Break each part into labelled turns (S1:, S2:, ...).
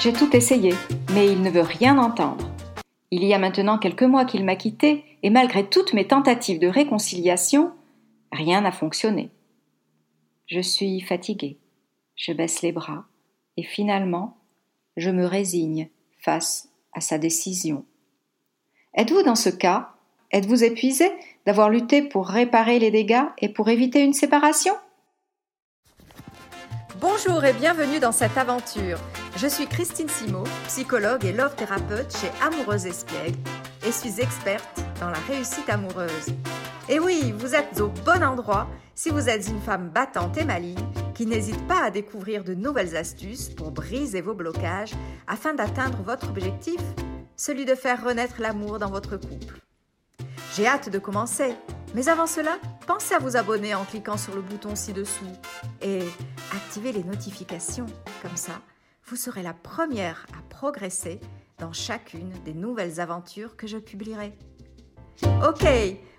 S1: J'ai tout essayé, mais il ne veut rien entendre. Il y a maintenant quelques mois qu'il m'a quitté, et malgré toutes mes tentatives de réconciliation, rien n'a fonctionné. Je suis fatiguée, je baisse les bras, et finalement, je me résigne face à sa décision. Êtes-vous dans ce cas? Êtes-vous épuisé d'avoir lutté pour réparer les dégâts et pour éviter une séparation?
S2: Bonjour et bienvenue dans cette aventure. Je suis Christine Simo, psychologue et love thérapeute chez Amoureuse Espiègle et suis experte dans la réussite amoureuse. Et oui, vous êtes au bon endroit si vous êtes une femme battante et maligne qui n'hésite pas à découvrir de nouvelles astuces pour briser vos blocages afin d'atteindre votre objectif, celui de faire renaître l'amour dans votre couple. J'ai hâte de commencer, mais avant cela, pensez à vous abonner en cliquant sur le bouton ci-dessous et activez les notifications. Comme ça, vous serez la première à progresser dans chacune des nouvelles aventures que je publierai. Ok,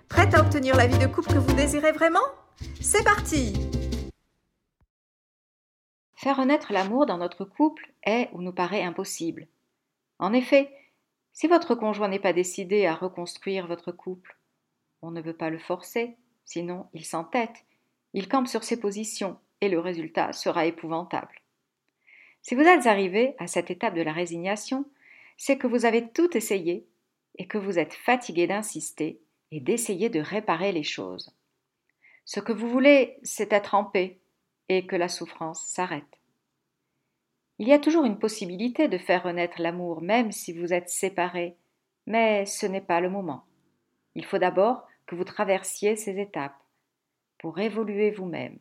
S2: prête à obtenir la vie de couple que vous désirez vraiment? C'est parti
S1: Faire renaître l'amour dans notre couple est ou nous paraît impossible. En effet, si votre conjoint n'est pas décidé à reconstruire votre couple, on ne veut pas le forcer, sinon il s'entête, il campe sur ses positions et le résultat sera épouvantable. Si vous êtes arrivé à cette étape de la résignation, c'est que vous avez tout essayé et que vous êtes fatigué d'insister et d'essayer de réparer les choses. Ce que vous voulez, c'est être en paix et que la souffrance s'arrête. Il y a toujours une possibilité de faire renaître l'amour même si vous êtes séparés, mais ce n'est pas le moment. Il faut d'abord que vous traversiez ces étapes pour évoluer vous-même.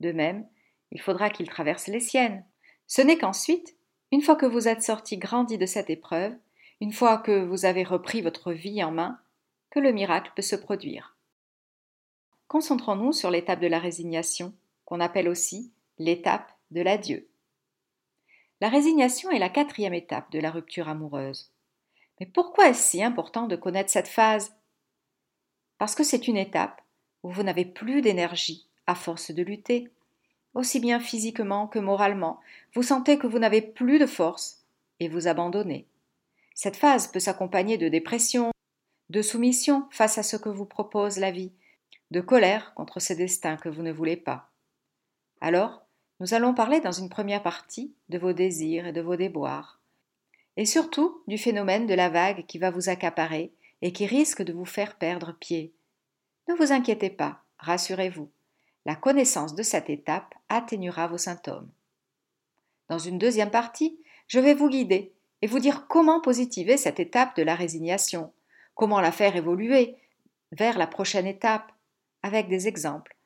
S1: De même, il faudra qu'il traverse les siennes. Ce n'est qu'ensuite, une fois que vous êtes sorti grandi de cette épreuve, une fois que vous avez repris votre vie en main, que le miracle peut se produire. Concentrons-nous sur l'étape de la résignation, qu'on appelle aussi l'étape de l'adieu. La résignation est la quatrième étape de la rupture amoureuse. Mais pourquoi est-ce si important de connaître cette phase Parce que c'est une étape où vous n'avez plus d'énergie à force de lutter. Aussi bien physiquement que moralement, vous sentez que vous n'avez plus de force et vous abandonnez. Cette phase peut s'accompagner de dépression, de soumission face à ce que vous propose la vie, de colère contre ces destins que vous ne voulez pas. Alors, nous allons parler dans une première partie de vos désirs et de vos déboires, et surtout du phénomène de la vague qui va vous accaparer et qui risque de vous faire perdre pied. Ne vous inquiétez pas, rassurez-vous, la connaissance de cette étape atténuera vos symptômes. Dans une deuxième partie, je vais vous guider et vous dire comment positiver cette étape de la résignation, comment la faire évoluer vers la prochaine étape, avec des exemples,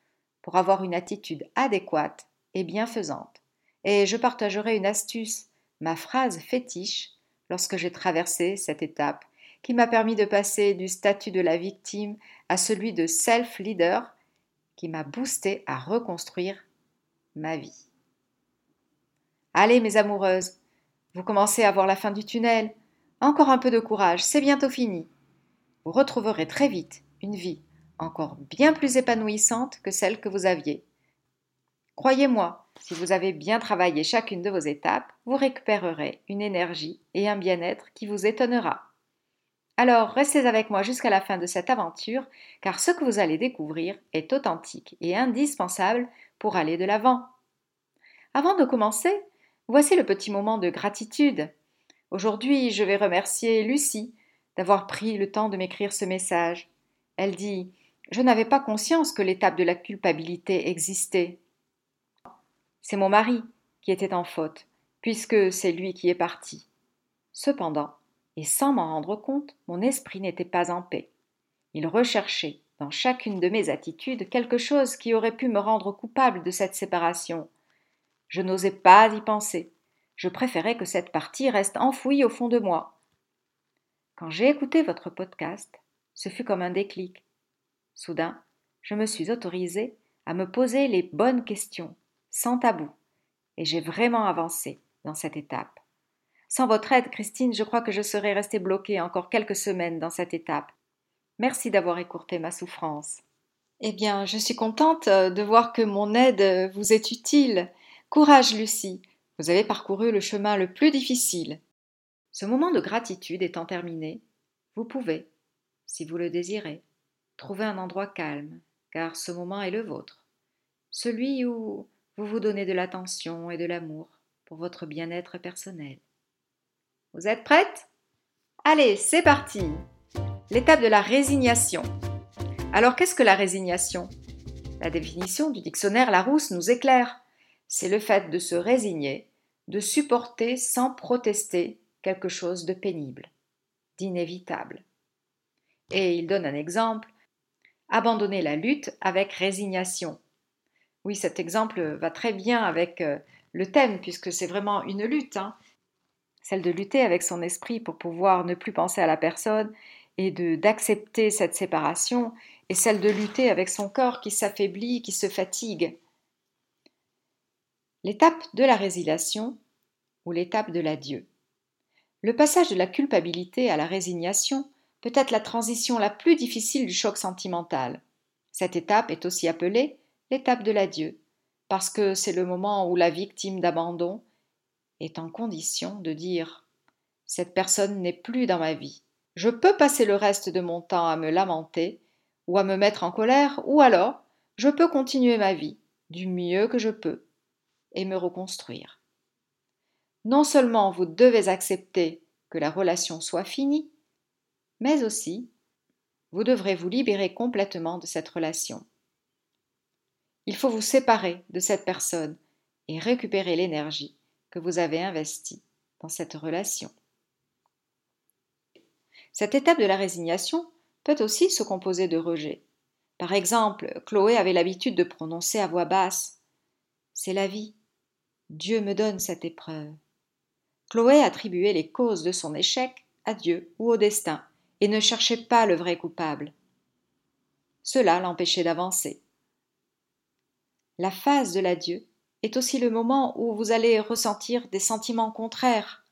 S1: pour avoir une attitude adéquate et bienfaisante. Et je partagerai une astuce, ma phrase fétiche, lorsque j'ai traversé cette étape, qui m'a permis de passer du statut de la victime à celui de self-leader, qui m'a boosté à reconstruire ma vie. Allez, mes amoureuses, vous commencez à voir la fin du tunnel. Encore un peu de courage, c'est bientôt fini. Vous retrouverez très vite une vie encore bien plus épanouissante que celle que vous aviez. Croyez-moi, si vous avez bien travaillé chacune de vos étapes, vous récupérerez une énergie et un bien-être qui vous étonnera. Alors restez avec moi jusqu'à la fin de cette aventure, car ce que vous allez découvrir est authentique et indispensable pour aller de l'avant. Avant de commencer, voici le petit moment de gratitude. Aujourd'hui, je vais remercier Lucie d'avoir pris le temps de m'écrire ce message. Elle dit Je n'avais pas conscience que l'étape de la culpabilité existait. C'est mon mari qui était en faute, puisque c'est lui qui est parti. Cependant, et sans m'en rendre compte, mon esprit n'était pas en paix. Il recherchait, dans chacune de mes attitudes, quelque chose qui aurait pu me rendre coupable de cette séparation. Je n'osais pas y penser. Je préférais que cette partie reste enfouie au fond de moi. Quand j'ai écouté votre podcast, ce fut comme un déclic. Soudain, je me suis autorisée à me poser les bonnes questions sans tabou. Et j'ai vraiment avancé dans cette étape. Sans votre aide, Christine, je crois que je serais restée bloquée encore quelques semaines dans cette étape. Merci d'avoir écourté ma souffrance. Eh bien, je suis contente euh, de voir que mon aide vous est utile. Courage, Lucie. Vous avez parcouru le chemin le plus difficile. Ce moment de gratitude étant terminé, vous pouvez, si vous le désirez, trouver un endroit calme, car ce moment est le vôtre, celui où vous vous donnez de l'attention et de l'amour pour votre bien-être personnel. Vous êtes prête Allez, c'est parti L'étape de la résignation. Alors qu'est-ce que la résignation? La définition du dictionnaire Larousse nous éclaire. C'est le fait de se résigner, de supporter sans protester quelque chose de pénible, d'inévitable. Et il donne un exemple abandonner la lutte avec résignation. Oui, cet exemple va très bien avec euh, le thème, puisque c'est vraiment une lutte, hein. Celle de lutter avec son esprit pour pouvoir ne plus penser à la personne et de d'accepter cette séparation, et celle de lutter avec son corps qui s'affaiblit, qui se fatigue. L'étape de la résiliation ou l'étape de l'adieu. Le passage de la culpabilité à la résignation peut être la transition la plus difficile du choc sentimental. Cette étape est aussi appelée l'étape de l'adieu, parce que c'est le moment où la victime d'abandon est en condition de dire Cette personne n'est plus dans ma vie. Je peux passer le reste de mon temps à me lamenter, ou à me mettre en colère, ou alors je peux continuer ma vie du mieux que je peux et me reconstruire. Non seulement vous devez accepter que la relation soit finie, mais aussi vous devrez vous libérer complètement de cette relation. Il faut vous séparer de cette personne et récupérer l'énergie que vous avez investie dans cette relation. Cette étape de la résignation peut aussi se composer de rejet. Par exemple, Chloé avait l'habitude de prononcer à voix basse C'est la vie. Dieu me donne cette épreuve. Chloé attribuait les causes de son échec à Dieu ou au destin et ne cherchait pas le vrai coupable. Cela l'empêchait d'avancer. La phase de l'adieu est aussi le moment où vous allez ressentir des sentiments contraires.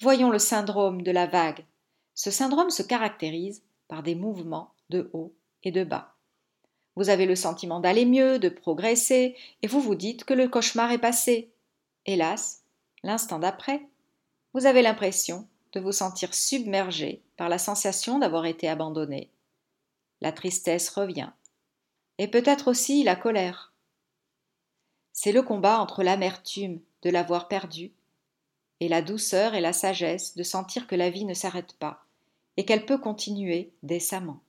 S1: Voyons le syndrome de la vague. Ce syndrome se caractérise par des mouvements de haut et de bas. Vous avez le sentiment d'aller mieux, de progresser, et vous vous dites que le cauchemar est passé. Hélas, l'instant d'après, vous avez l'impression de vous sentir submergé par la sensation d'avoir été abandonné. La tristesse revient. Et peut-être aussi la colère. C'est le combat entre l'amertume de l'avoir perdu et la douceur et la sagesse de sentir que la vie ne s'arrête pas et qu'elle peut continuer décemment.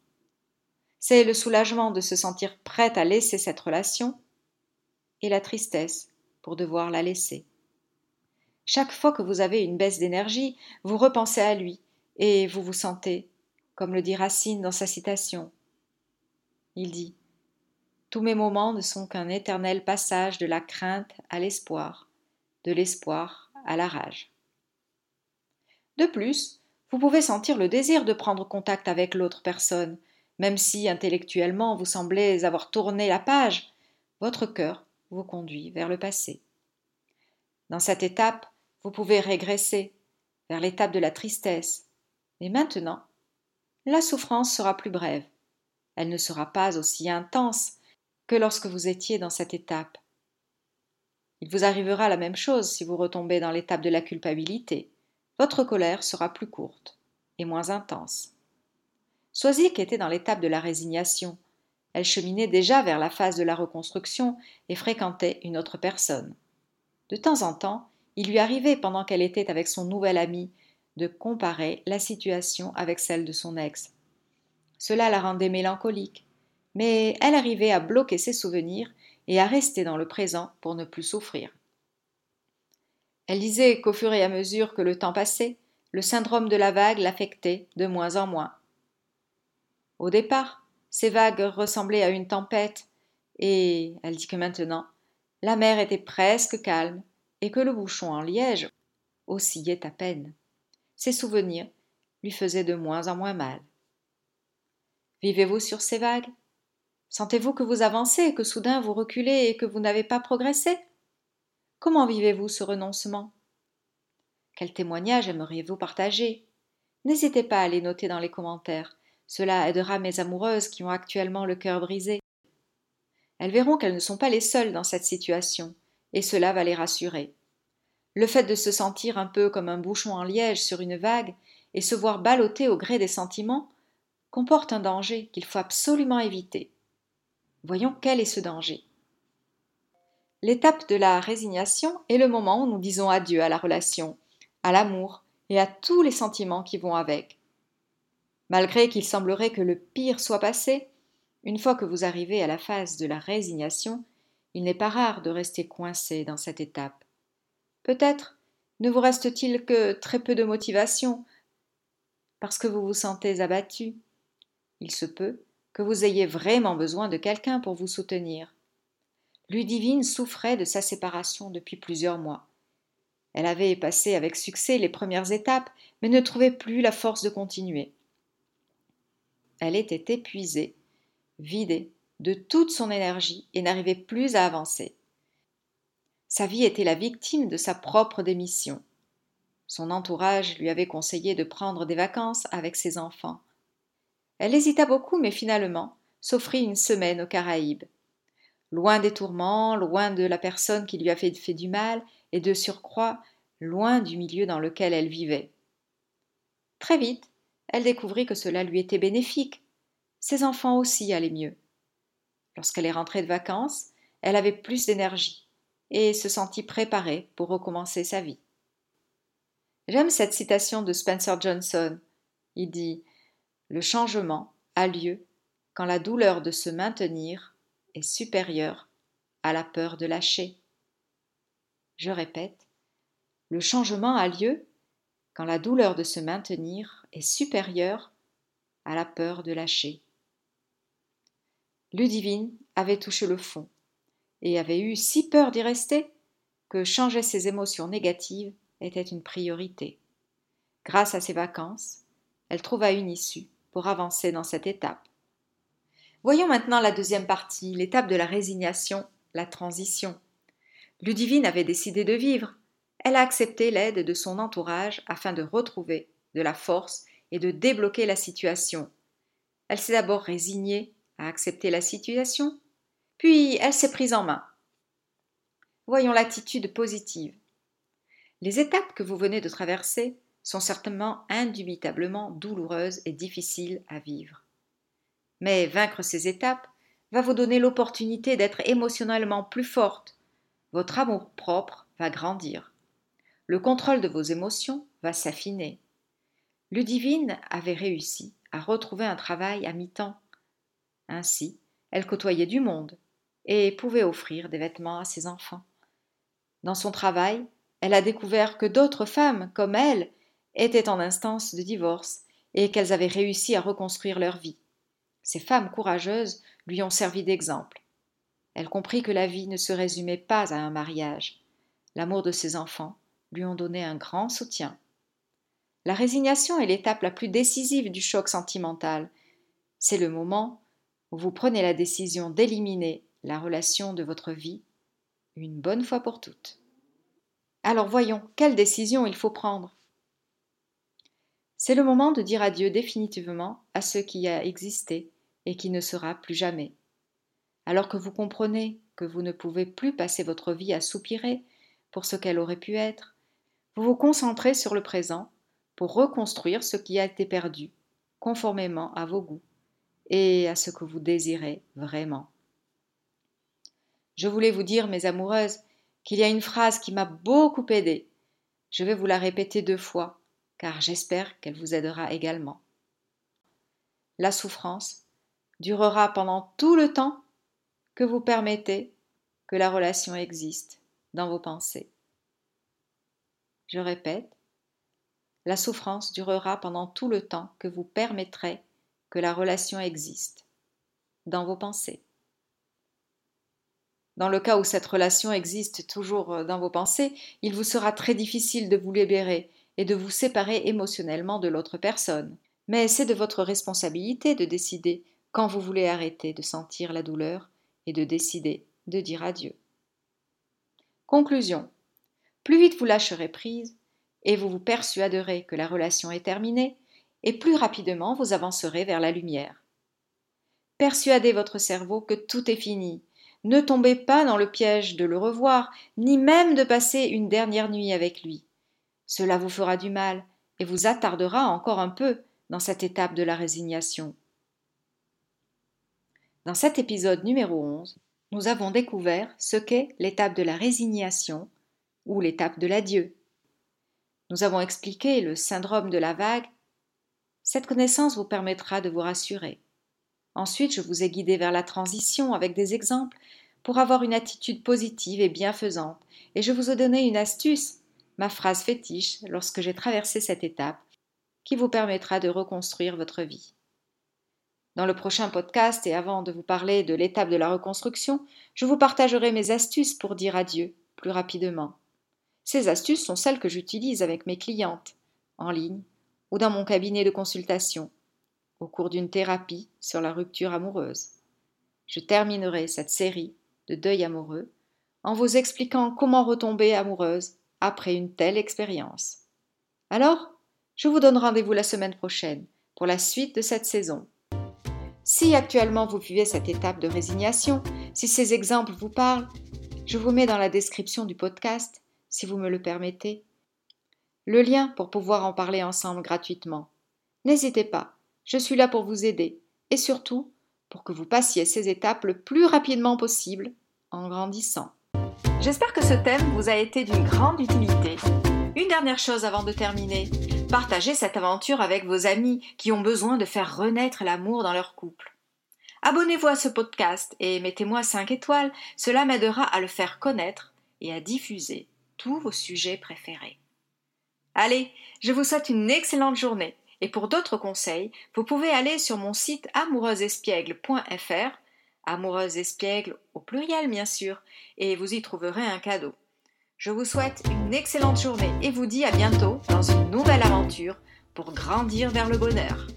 S1: C'est le soulagement de se sentir prête à laisser cette relation et la tristesse pour devoir la laisser. Chaque fois que vous avez une baisse d'énergie, vous repensez à lui et vous vous sentez, comme le dit Racine dans sa citation. Il dit Tous mes moments ne sont qu'un éternel passage de la crainte à l'espoir, de l'espoir à la rage. De plus, vous pouvez sentir le désir de prendre contact avec l'autre personne, même si intellectuellement vous semblez avoir tourné la page, votre cœur vous conduit vers le passé. Dans cette étape, vous pouvez régresser vers l'étape de la tristesse. Mais maintenant, la souffrance sera plus brève. Elle ne sera pas aussi intense que lorsque vous étiez dans cette étape. Il vous arrivera la même chose si vous retombez dans l'étape de la culpabilité. Votre colère sera plus courte et moins intense. Soisic était dans l'étape de la résignation. Elle cheminait déjà vers la phase de la reconstruction et fréquentait une autre personne. De temps en temps, il lui arrivait, pendant qu'elle était avec son nouvel ami, de comparer la situation avec celle de son ex. Cela la rendait mélancolique, mais elle arrivait à bloquer ses souvenirs et à rester dans le présent pour ne plus souffrir. Elle disait qu'au fur et à mesure que le temps passait, le syndrome de la vague l'affectait de moins en moins. Au départ, ces vagues ressemblaient à une tempête, et elle dit que maintenant, la mer était presque calme, et que le bouchon en liège oscillait à peine. Ses souvenirs lui faisaient de moins en moins mal. Vivez-vous sur ces vagues? Sentez-vous que vous avancez, que soudain vous reculez et que vous n'avez pas progressé? Comment vivez-vous ce renoncement? Quel témoignage aimeriez-vous partager? N'hésitez pas à les noter dans les commentaires. Cela aidera mes amoureuses qui ont actuellement le cœur brisé. Elles verront qu'elles ne sont pas les seules dans cette situation et cela va les rassurer. Le fait de se sentir un peu comme un bouchon en liège sur une vague et se voir balloter au gré des sentiments comporte un danger qu'il faut absolument éviter. Voyons quel est ce danger. L'étape de la résignation est le moment où nous disons adieu à la relation, à l'amour et à tous les sentiments qui vont avec. Malgré qu'il semblerait que le pire soit passé, une fois que vous arrivez à la phase de la résignation, il n'est pas rare de rester coincé dans cette étape. Peut-être ne vous reste-t-il que très peu de motivation parce que vous vous sentez abattu. Il se peut que vous ayez vraiment besoin de quelqu'un pour vous soutenir. Ludivine souffrait de sa séparation depuis plusieurs mois. Elle avait passé avec succès les premières étapes, mais ne trouvait plus la force de continuer. Elle était épuisée, vidée de toute son énergie et n'arrivait plus à avancer. Sa vie était la victime de sa propre démission. Son entourage lui avait conseillé de prendre des vacances avec ses enfants. Elle hésita beaucoup, mais finalement s'offrit une semaine aux Caraïbes. Loin des tourments, loin de la personne qui lui avait fait du mal, et de surcroît, loin du milieu dans lequel elle vivait. Très vite, elle découvrit que cela lui était bénéfique. Ses enfants aussi allaient mieux. Lorsqu'elle est rentrée de vacances, elle avait plus d'énergie et se sentit préparée pour recommencer sa vie. J'aime cette citation de Spencer Johnson. Il dit Le changement a lieu quand la douleur de se maintenir est supérieure à la peur de lâcher. Je répète Le changement a lieu quand la douleur de se maintenir est supérieure à la peur de lâcher. Ludivine avait touché le fond et avait eu si peur d'y rester que changer ses émotions négatives était une priorité. Grâce à ses vacances, elle trouva une issue avancer dans cette étape. Voyons maintenant la deuxième partie, l'étape de la résignation, la transition. Ludivine avait décidé de vivre. Elle a accepté l'aide de son entourage afin de retrouver de la force et de débloquer la situation. Elle s'est d'abord résignée à accepter la situation, puis elle s'est prise en main. Voyons l'attitude positive. Les étapes que vous venez de traverser sont certainement indubitablement douloureuses et difficiles à vivre. Mais vaincre ces étapes va vous donner l'opportunité d'être émotionnellement plus forte. Votre amour propre va grandir. Le contrôle de vos émotions va s'affiner. Ludivine avait réussi à retrouver un travail à mi-temps. Ainsi, elle côtoyait du monde, et pouvait offrir des vêtements à ses enfants. Dans son travail, elle a découvert que d'autres femmes, comme elle, étaient en instance de divorce et qu'elles avaient réussi à reconstruire leur vie. Ces femmes courageuses lui ont servi d'exemple. Elle comprit que la vie ne se résumait pas à un mariage. L'amour de ses enfants lui ont donné un grand soutien. La résignation est l'étape la plus décisive du choc sentimental. C'est le moment où vous prenez la décision d'éliminer la relation de votre vie une bonne fois pour toutes. Alors voyons, quelle décision il faut prendre C'est le moment de dire adieu définitivement à ce qui a existé et qui ne sera plus jamais. Alors que vous comprenez que vous ne pouvez plus passer votre vie à soupirer pour ce qu'elle aurait pu être, vous vous concentrez sur le présent pour reconstruire ce qui a été perdu, conformément à vos goûts et à ce que vous désirez vraiment. Je voulais vous dire, mes amoureuses, qu'il y a une phrase qui m'a beaucoup aidée. Je vais vous la répéter deux fois, car j'espère qu'elle vous aidera également. La souffrance durera pendant tout le temps que vous permettez que la relation existe dans vos pensées. Je répète, la souffrance durera pendant tout le temps que vous permettrez que la relation existe dans vos pensées. Dans le cas où cette relation existe toujours euh, dans vos pensées, il vous sera très difficile de vous libérer et de vous séparer émotionnellement de l'autre personne. Mais c'est de votre responsabilité de décider quand vous voulez arrêter de sentir la douleur et de décider de dire adieu. Conclusion. Plus vite vous lâcherez prise et vous vous persuaderez que la relation est terminée, et plus rapidement vous avancerez vers la lumière. Persuadez votre cerveau que tout est fini, Ne tombez pas dans le piège de le revoir, ni même de passer une dernière nuit avec lui. Cela vous fera du mal et vous attardera encore un peu dans cette étape de la résignation. Dans cet épisode numéro 11, nous avons découvert ce qu'est l'étape de la résignation ou l'étape de l'adieu. Nous avons expliqué le syndrome de la vague. Cette connaissance vous permettra de vous rassurer. Ensuite, je vous ai guidé vers la transition avec des exemples pour avoir une attitude positive et bienfaisante, et je vous ai donné une astuce, ma phrase fétiche, lorsque j'ai traversé cette étape, qui vous permettra de reconstruire votre vie. Dans le prochain podcast, et avant de vous parler de l'étape de la reconstruction, je vous partagerai mes astuces pour dire adieu plus rapidement. Ces astuces sont celles que j'utilise avec mes clientes, en ligne ou dans mon cabinet de consultation, au cours d'une thérapie sur la rupture amoureuse. Je terminerai cette série de deuil amoureux en vous expliquant comment retomber amoureuse après une telle expérience. Alors, je vous donne rendez-vous la semaine prochaine pour la suite de cette saison. Si actuellement vous vivez cette étape de résignation, si ces exemples vous parlent, je vous mets dans la description du podcast, si vous me le permettez, le lien pour pouvoir en parler ensemble gratuitement. N'hésitez pas, je suis là pour vous aider et surtout pour que vous passiez ces étapes le plus rapidement possible en grandissant. J'espère que ce thème vous a été d'une grande utilité. Une dernière chose avant de terminer. Partagez cette aventure avec vos amis qui ont besoin de faire renaître l'amour dans leur couple. Abonnez-vous à ce podcast et mettez-moi 5 étoiles, cela m'aidera à le faire connaître et à diffuser tous vos sujets préférés. Allez, je vous souhaite une excellente journée et pour d'autres conseils, vous pouvez aller sur mon site amoureuseespiègle.fr, amoureuse espiègle au pluriel bien sûr, et vous y trouverez un cadeau. Je vous souhaite une excellente journée et vous dis à bientôt dans une nouvelle aventure pour grandir vers le bonheur.